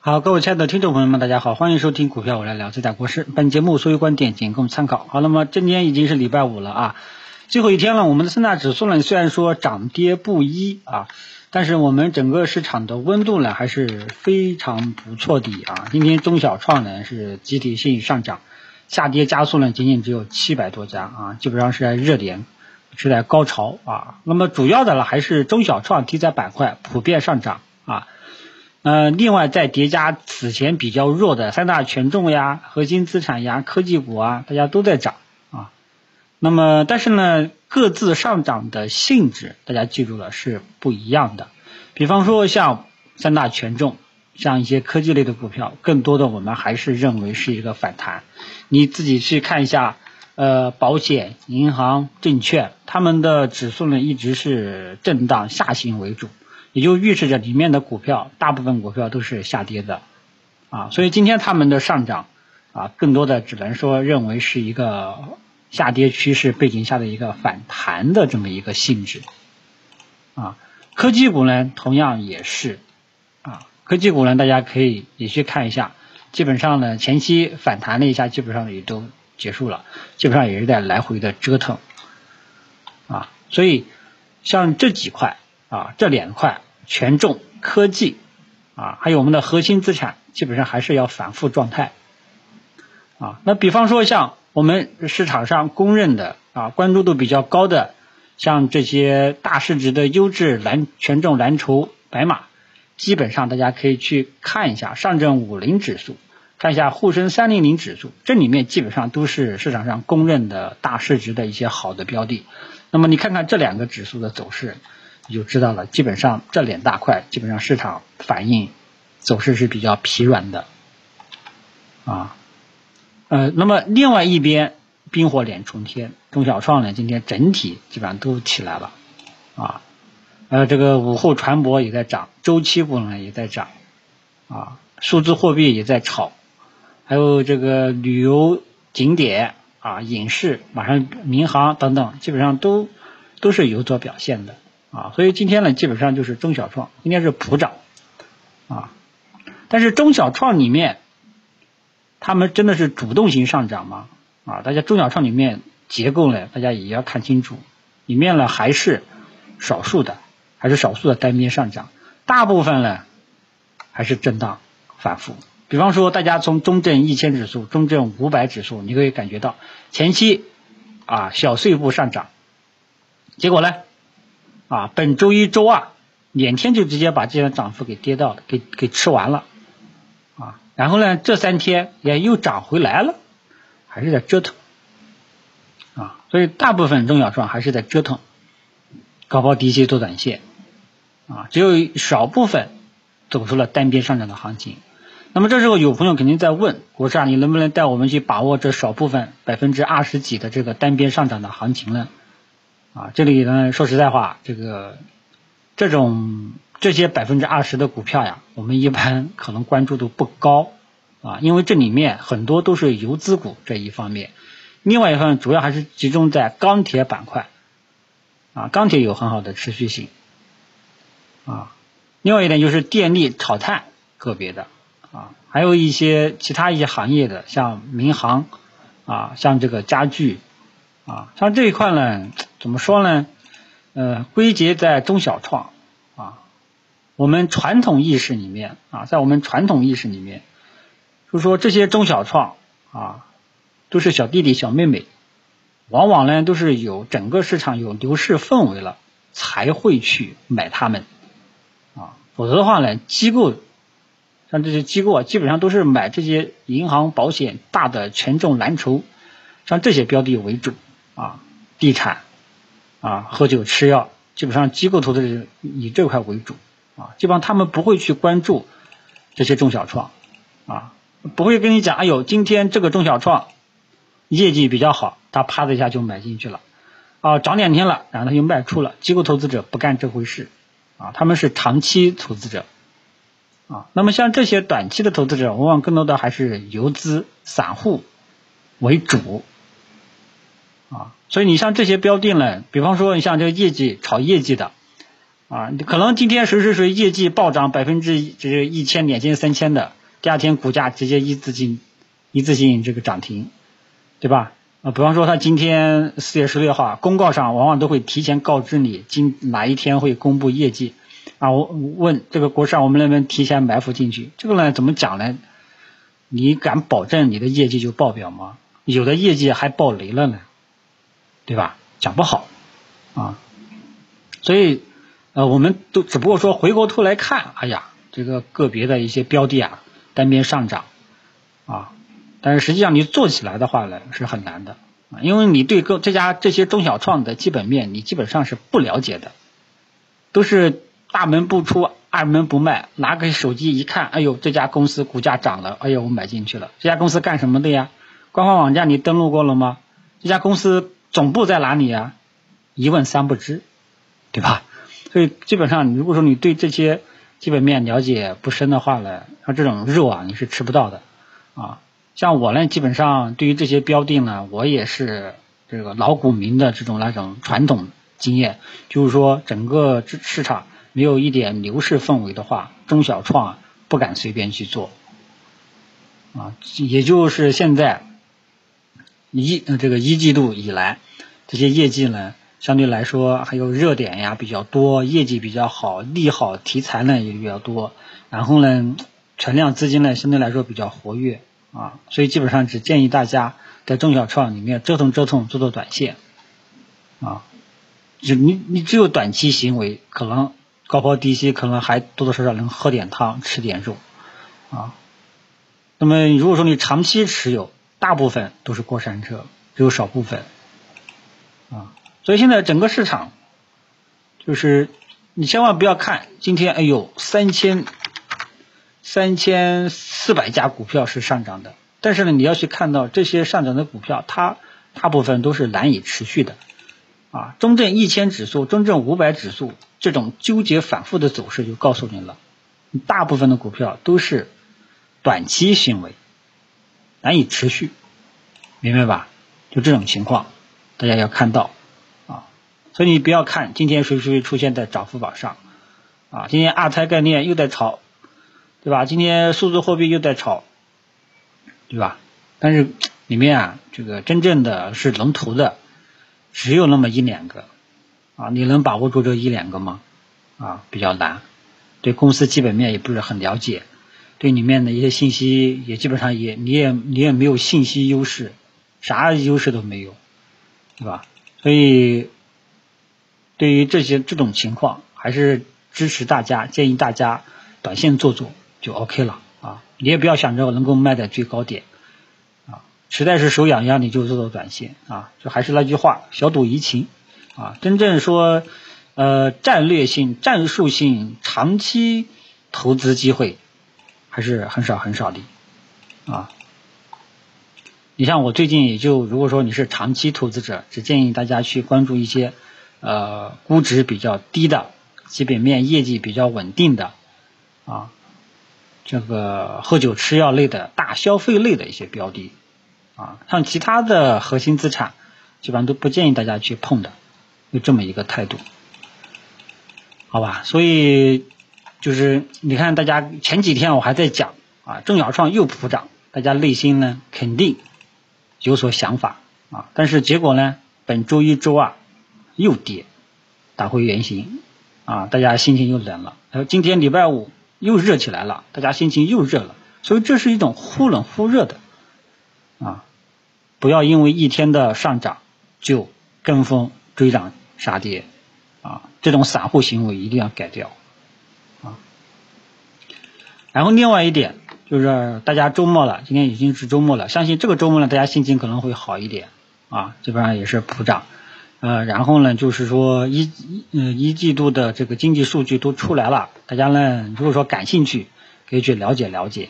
好，各位亲爱的听众朋友们，大家好，欢迎收听股票我来聊，这在国事。本节目所有观点仅供参考。好，那么今天已经是礼拜五了啊，最后一天了。我们的三大指数呢，虽然说涨跌不一啊，但是我们整个市场的温度呢还是非常不错的啊。今天中小创呢是集体性上涨，下跌加速呢仅仅只有七百多家啊，基本上是在热点，是在高潮啊。那么主要的呢还是中小创题材板块普遍上涨啊。呃，另外再叠加此前比较弱的三大权重呀、核心资产呀、科技股啊，大家都在涨啊。那么，但是呢，各自上涨的性质，大家记住了是不一样的。比方说像三大权重，像一些科技类的股票，更多的我们还是认为是一个反弹。你自己去看一下，呃，保险、银行、证券，他们的指数呢一直是震荡下行为主。也就预示着里面的股票，大部分股票都是下跌的，啊，所以今天他们的上涨，啊，更多的只能说认为是一个下跌趋势背景下的一个反弹的这么一个性质，啊，科技股呢同样也是，啊，科技股呢大家可以也去看一下，基本上呢前期反弹了一下，基本上也都结束了，基本上也是在来回的折腾，啊，所以像这几块。啊，这两块权重科技啊，还有我们的核心资产，基本上还是要反复状态啊。那比方说像我们市场上公认的啊，关注度比较高的，像这些大市值的优质蓝权重蓝筹白马，基本上大家可以去看一下上证五零指数，看一下沪深三零零指数，这里面基本上都是市场上公认的大市值的一些好的标的。那么你看看这两个指数的走势。你就知道了，基本上这两大块，基本上市场反应走势是比较疲软的，啊，呃，那么另外一边冰火两重天，中小创呢，今天整体基本上都起来了，啊，呃，这个午后船舶也在涨，周期股呢也在涨，啊，数字货币也在炒，还有这个旅游景点啊、影视、马上民航等等，基本上都都是有所表现的。啊，所以今天呢，基本上就是中小创，今天是普涨，啊，但是中小创里面，他们真的是主动型上涨吗？啊，大家中小创里面结构呢，大家也要看清楚，里面呢还是少数的，还是少数的单边上涨，大部分呢还是震荡反复。比方说，大家从中证一千指数、中证五百指数，你可以感觉到前期啊小碎步上涨，结果呢？啊，本周一周二两天就直接把这些涨幅给跌到，给给吃完了，啊，然后呢，这三天也又涨回来了，还是在折腾，啊，所以大部分中小创还是在折腾，高抛低吸做短线，啊，只有少部分走出了单边上涨的行情。那么这时候有朋友肯定在问，国师啊，你能不能带我们去把握这少部分百分之二十几的这个单边上涨的行情呢？啊，这里呢，说实在话，这个这种这些百分之二十的股票呀，我们一般 可能关注度不高啊，因为这里面很多都是游资股这一方面，另外一方面主要还是集中在钢铁板块啊，钢铁有很好的持续性啊，另外一点就是电力、炒炭个别的啊，还有一些其他一些行业的，像民航啊，像这个家具。啊，像这一块呢，怎么说呢？呃，归结在中小创啊，我们传统意识里面啊，在我们传统意识里面，就说这些中小创啊，都是小弟弟小妹妹，往往呢都是有整个市场有牛市氛围了，才会去买他们啊，否则的话呢，机构像这些机构啊，基本上都是买这些银行、保险、大的权重蓝筹，像这些标的为主。啊，地产，啊，喝酒吃药，基本上机构投资人以这块为主，啊，基本上他们不会去关注这些中小创，啊，不会跟你讲，哎呦，今天这个中小创业绩比较好，他啪的一下就买进去了，啊，涨两天了，然后他就卖出了，机构投资者不干这回事，啊，他们是长期投资者，啊，那么像这些短期的投资者，往往更多的还是游资散户为主。所以你像这些标定呢，比方说你像这个业绩炒业绩的，啊，可能今天谁谁谁业绩暴涨百分之这是一千、两千、三千的，第二天股价直接一字性一字性这个涨停，对吧？啊，比方说他今天四月十六号公告上往往都会提前告知你今哪一天会公布业绩啊。我问这个国上我们能不能提前埋伏进去？这个呢怎么讲呢？你敢保证你的业绩就爆表吗？有的业绩还爆雷了呢，对吧？讲不好啊。所以呃，我们都只不过说回过头来看，哎呀，这个个别的一些标的啊单边上涨啊。但是实际上你做起来的话呢是很难的啊，因为你对各这家这些中小创的基本面你基本上是不了解的，都是大门不出二门不迈，拿个手机一看，哎呦这家公司股价涨了，哎呦我买进去了。这家公司干什么的呀？官方网站你登录过了吗？这家公司总部在哪里呀？一问三不知，对吧？所以基本上如果说你对这些基本面了解不深的话呢，像这种肉啊你是吃不到的啊。像我呢，基本上对于这些标的呢，我也是这个老股民的这种那种传统经验，就是说整个市场没有一点牛市氛围的话，中小创不敢随便去做啊。也就是现在一这个一季度以来，这些业绩呢，相对来说还有热点呀比较多，业绩比较好，利好题材呢也比较多，然后呢，存量资金呢相对来说比较活跃。啊，所以基本上只建议大家在中小创里面折腾折腾，做做短线，啊，就你你只有短期行为，可能高抛低吸，可能还多多少少能喝点汤，吃点肉，啊，那么如果说你长期持有，大部分都是过山车，只有少部分，啊，所以现在整个市场，就是你千万不要看今天，哎呦，三千。三千四百家股票是上涨的，但是呢，你要去看到这些上涨的股票，它大部分都是难以持续的，啊，中证一千指数、中证五百指数这种纠结反复的走势就告诉你了，大部分的股票都是短期行为，难以持续，明白吧？就这种情况，大家要看到啊，所以你不要看今天谁谁出现在涨幅榜上，啊，今天二胎概念又在炒。对吧？今天数字货币又在炒，对吧？但是里面啊，这个真正的是龙头的只有那么一两个啊，你能把握住这一两个吗？啊，比较难。对公司基本面也不是很了解，对里面的一些信息也基本上也你也你也没有信息优势，啥优势都没有，对吧？所以对于这些这种情况，还是支持大家，建议大家短线做做。就 OK 了啊！你也不要想着能够卖在最高点啊，实在是手痒痒，你就做做短线啊。就还是那句话，小赌怡情啊。真正说呃战略性、战术性、长期投资机会还是很少很少的啊。你像我最近也就，如果说你是长期投资者，只建议大家去关注一些呃估值比较低的、基本面业绩比较稳定的啊。这个喝酒吃药类的大消费类的一些标的，啊，像其他的核心资产，基本上都不建议大家去碰的，就这么一个态度，好吧？所以就是你看，大家前几天我还在讲啊，中小创又普涨，大家内心呢肯定有所想法啊，但是结果呢，本周一周二又跌，打回原形啊，大家心情又冷了。然后今天礼拜五。又热起来了，大家心情又热了，所以这是一种忽冷忽热的啊！不要因为一天的上涨就跟风追涨杀跌啊！这种散户行为一定要改掉！然后另外一点就是大家周末了，今天已经是周末了，相信这个周末呢，大家心情可能会好一点啊！基本上也是普涨。呃，然后呢，就是说一一嗯一季度的这个经济数据都出来了，大家呢如果说感兴趣，可以去了解了解，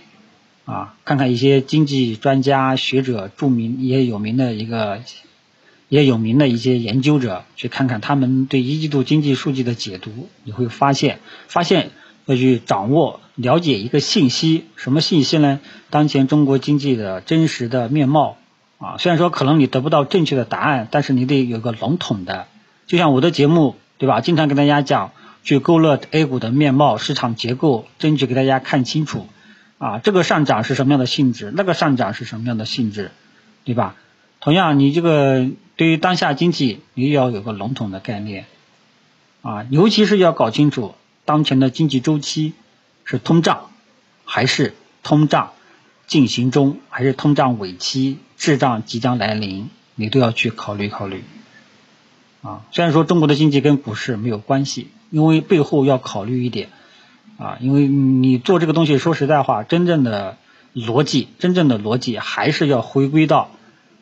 啊，看看一些经济专家学者、著名也有名的一个也有名的一些研究者，去看看他们对一季度经济数据的解读，你会发现，发现要去掌握了解一个信息，什么信息呢？当前中国经济的真实的面貌。啊，虽然说可能你得不到正确的答案，但是你得有个笼统的，就像我的节目，对吧？经常跟大家讲去勾勒 A 股的面貌、市场结构，争取给大家看清楚啊，这个上涨是什么样的性质，那个上涨是什么样的性质，对吧？同样，你这个对于当下经济，你也要有个笼统的概念啊，尤其是要搞清楚当前的经济周期是通胀还是通胀进行中，还是通胀尾期滞胀即将来临，你都要去考虑考虑啊。虽然说中国的经济跟股市没有关系，因为背后要考虑一点啊，因为你做这个东西，说实在话，真正的逻辑，真正的逻辑还是要回归到。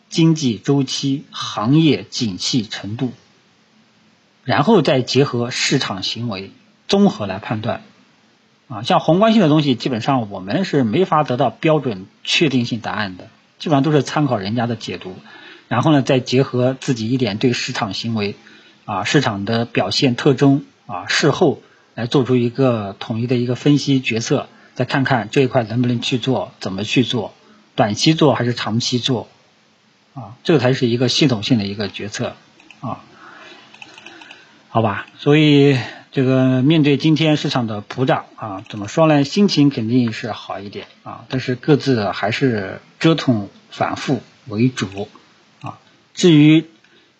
经济周期、行业景气程度，然后再结合市场行为，综合来判断。啊，像宏观性的东西，基本上我们是没法得到标准确定性答案的，基本上都是参考人家的解读，然后呢，再结合自己一点对市场行为、啊市场的表现特征啊事后来做出一个统一的一个分析决策，再看看这一块能不能去做，怎么去做，短期做还是长期做。啊，这个才是一个系统性的一个决策啊，好吧，所以这个面对今天市场的普涨啊，怎么说呢？心情肯定是好一点啊，但是各自还是折腾反复为主啊。至于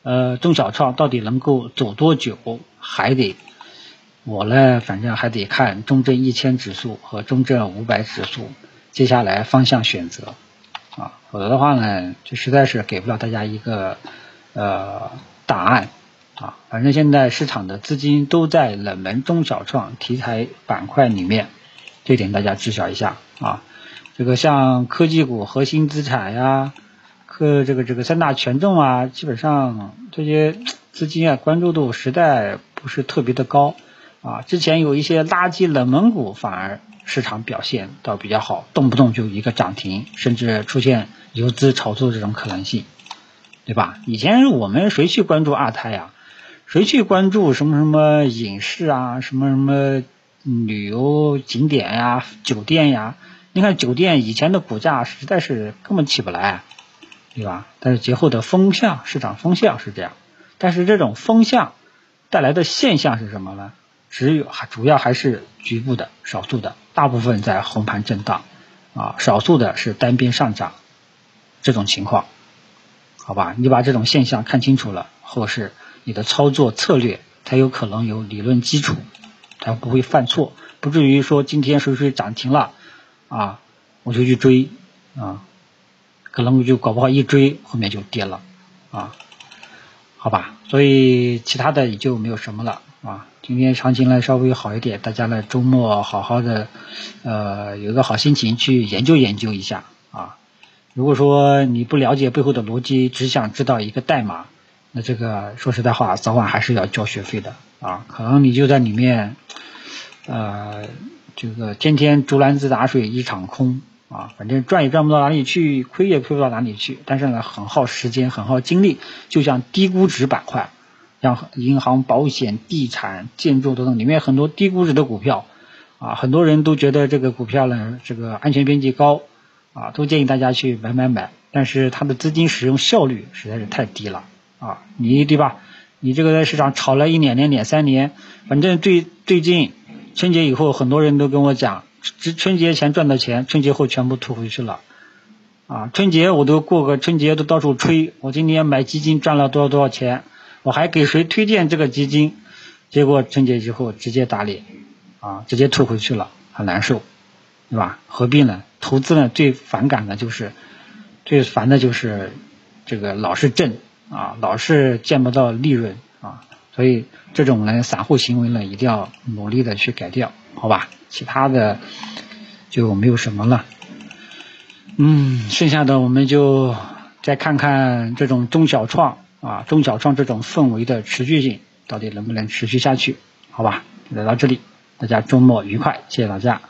呃中小创到底能够走多久，还得我呢，反正还得看中证一千指数和中证五百指数接下来方向选择。啊，否则的话呢，就实在是给不了大家一个呃答案啊。反正现在市场的资金都在冷门中小创题材板块里面，这点大家知晓一下啊。这个像科技股、核心资产呀，科这个这个三大权重啊，基本上这些资金啊关注度实在不是特别的高啊。之前有一些垃圾冷门股反而。市场表现倒比较好，动不动就一个涨停，甚至出现游资炒作这种可能性，对吧？以前我们谁去关注二胎呀？谁去关注什么什么影视啊，什么什么旅游景点呀、酒店呀？你看酒店以前的股价实在是根本起不来，对吧？但是节后的风向，市场风向是这样，但是这种风向带来的现象是什么呢？只有还主要还是局部的、少数的。大部分在红盘震荡，啊，少数的是单边上涨，这种情况，好吧，你把这种现象看清楚了，后市你的操作策略才有可能有理论基础，才不会犯错，不至于说今天谁谁涨停了，啊，我就去追，啊，可能我就搞不好一追后面就跌了，啊，好吧，所以其他的也就没有什么了。啊，今天行情呢稍微好一点，大家呢周末好好的，呃，有一个好心情去研究研究一下啊。如果说你不了解背后的逻辑，只想知道一个代码，那这个说实在话，早晚还是要交学费的啊。可能你就在里面，呃，这个天天竹篮子打水一场空啊，反正赚也赚不到哪里去，亏也亏不到哪里去，但是呢，很耗时间，很耗精力，就像低估值板块。像银行、保险、地产、建筑等等，里面很多低估值的股票啊，很多人都觉得这个股票呢，这个安全边际高啊，都建议大家去买买买。但是它的资金使用效率实在是太低了啊，你对吧？你这个在市场炒了一两年、两、三年，反正最最近春节以后，很多人都跟我讲，春春节前赚的钱，春节后全部吐回去了啊。春节我都过个春节都到处吹，我今年买基金赚了多少多少钱。我还给谁推荐这个基金，结果春节之后直接打脸，啊，直接吐回去了，很难受，对吧？何必呢？投资呢最反感的就是，最烦的就是这个老是挣啊，老是见不到利润啊，所以这种呢散户行为呢一定要努力的去改掉，好吧？其他的就没有什么了，嗯，剩下的我们就再看看这种中小创。啊，中小创这种氛围的持续性到底能不能持续下去？好吧，来到这里，大家周末愉快，谢谢大家。